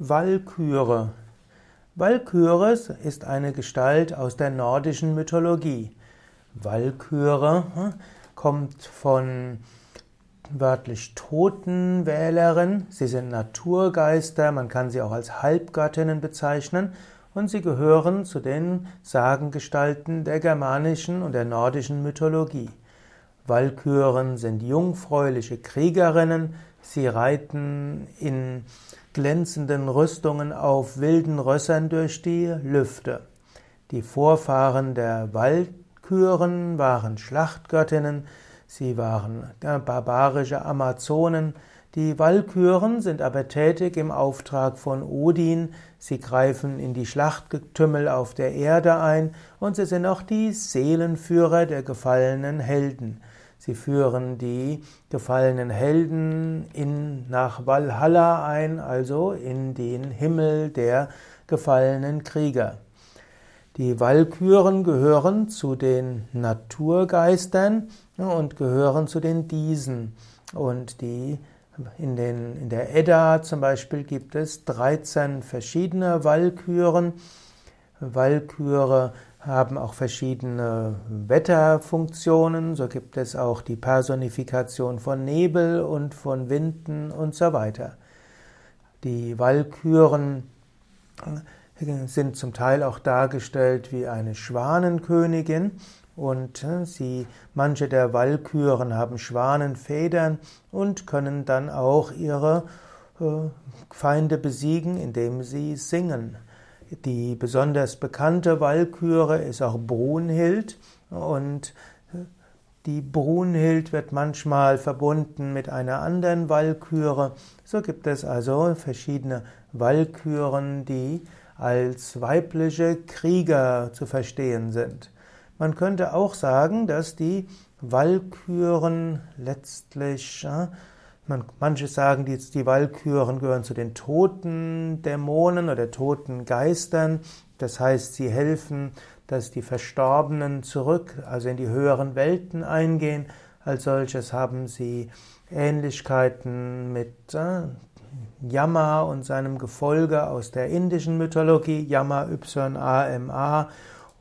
Walküre. Walküre ist eine Gestalt aus der nordischen Mythologie. Walküre hm, kommt von wörtlich Totenwählerin. Sie sind Naturgeister, man kann sie auch als Halbgöttinnen bezeichnen und sie gehören zu den Sagengestalten der germanischen und der nordischen Mythologie. Walküren sind jungfräuliche Kriegerinnen, sie reiten in glänzenden Rüstungen auf wilden Rössern durch die Lüfte. Die Vorfahren der Walküren waren Schlachtgöttinnen, sie waren barbarische Amazonen. Die Walküren sind aber tätig im Auftrag von Odin, sie greifen in die Schlachtgetümmel auf der Erde ein und sie sind auch die Seelenführer der gefallenen Helden. Sie führen die gefallenen Helden in, nach Valhalla ein, also in den Himmel der gefallenen Krieger. Die Walküren gehören zu den Naturgeistern und gehören zu den Diesen. Und die, in, den, in der Edda zum Beispiel gibt es 13 verschiedene Walküren. Walküre haben auch verschiedene Wetterfunktionen. So gibt es auch die Personifikation von Nebel und von Winden und so weiter. Die Walküren sind zum Teil auch dargestellt wie eine Schwanenkönigin und sie, manche der Walküren haben Schwanenfedern und können dann auch ihre äh, Feinde besiegen, indem sie singen. Die besonders bekannte Walküre ist auch Brunhild und die Brunhild wird manchmal verbunden mit einer anderen Walküre. So gibt es also verschiedene Walküren, die als weibliche Krieger zu verstehen sind. Man könnte auch sagen, dass die Walküren letztlich man, manche sagen, die, die Walküren gehören zu den toten Dämonen oder toten Geistern. Das heißt, sie helfen, dass die Verstorbenen zurück, also in die höheren Welten eingehen. Als solches haben sie Ähnlichkeiten mit äh, Yama und seinem Gefolge aus der indischen Mythologie, Yama Y-A-M-A,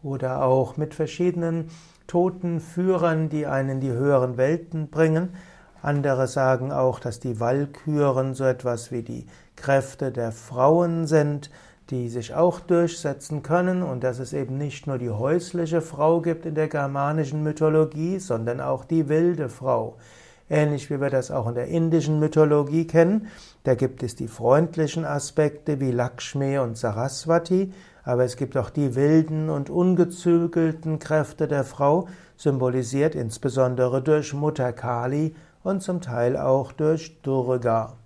oder auch mit verschiedenen toten Führern, die einen in die höheren Welten bringen. Andere sagen auch, dass die Walküren so etwas wie die Kräfte der Frauen sind, die sich auch durchsetzen können und dass es eben nicht nur die häusliche Frau gibt in der germanischen Mythologie, sondern auch die wilde Frau. Ähnlich wie wir das auch in der indischen Mythologie kennen, da gibt es die freundlichen Aspekte wie Lakshmi und Saraswati, aber es gibt auch die wilden und ungezügelten Kräfte der Frau, symbolisiert insbesondere durch Mutter Kali und zum Teil auch durch Durga.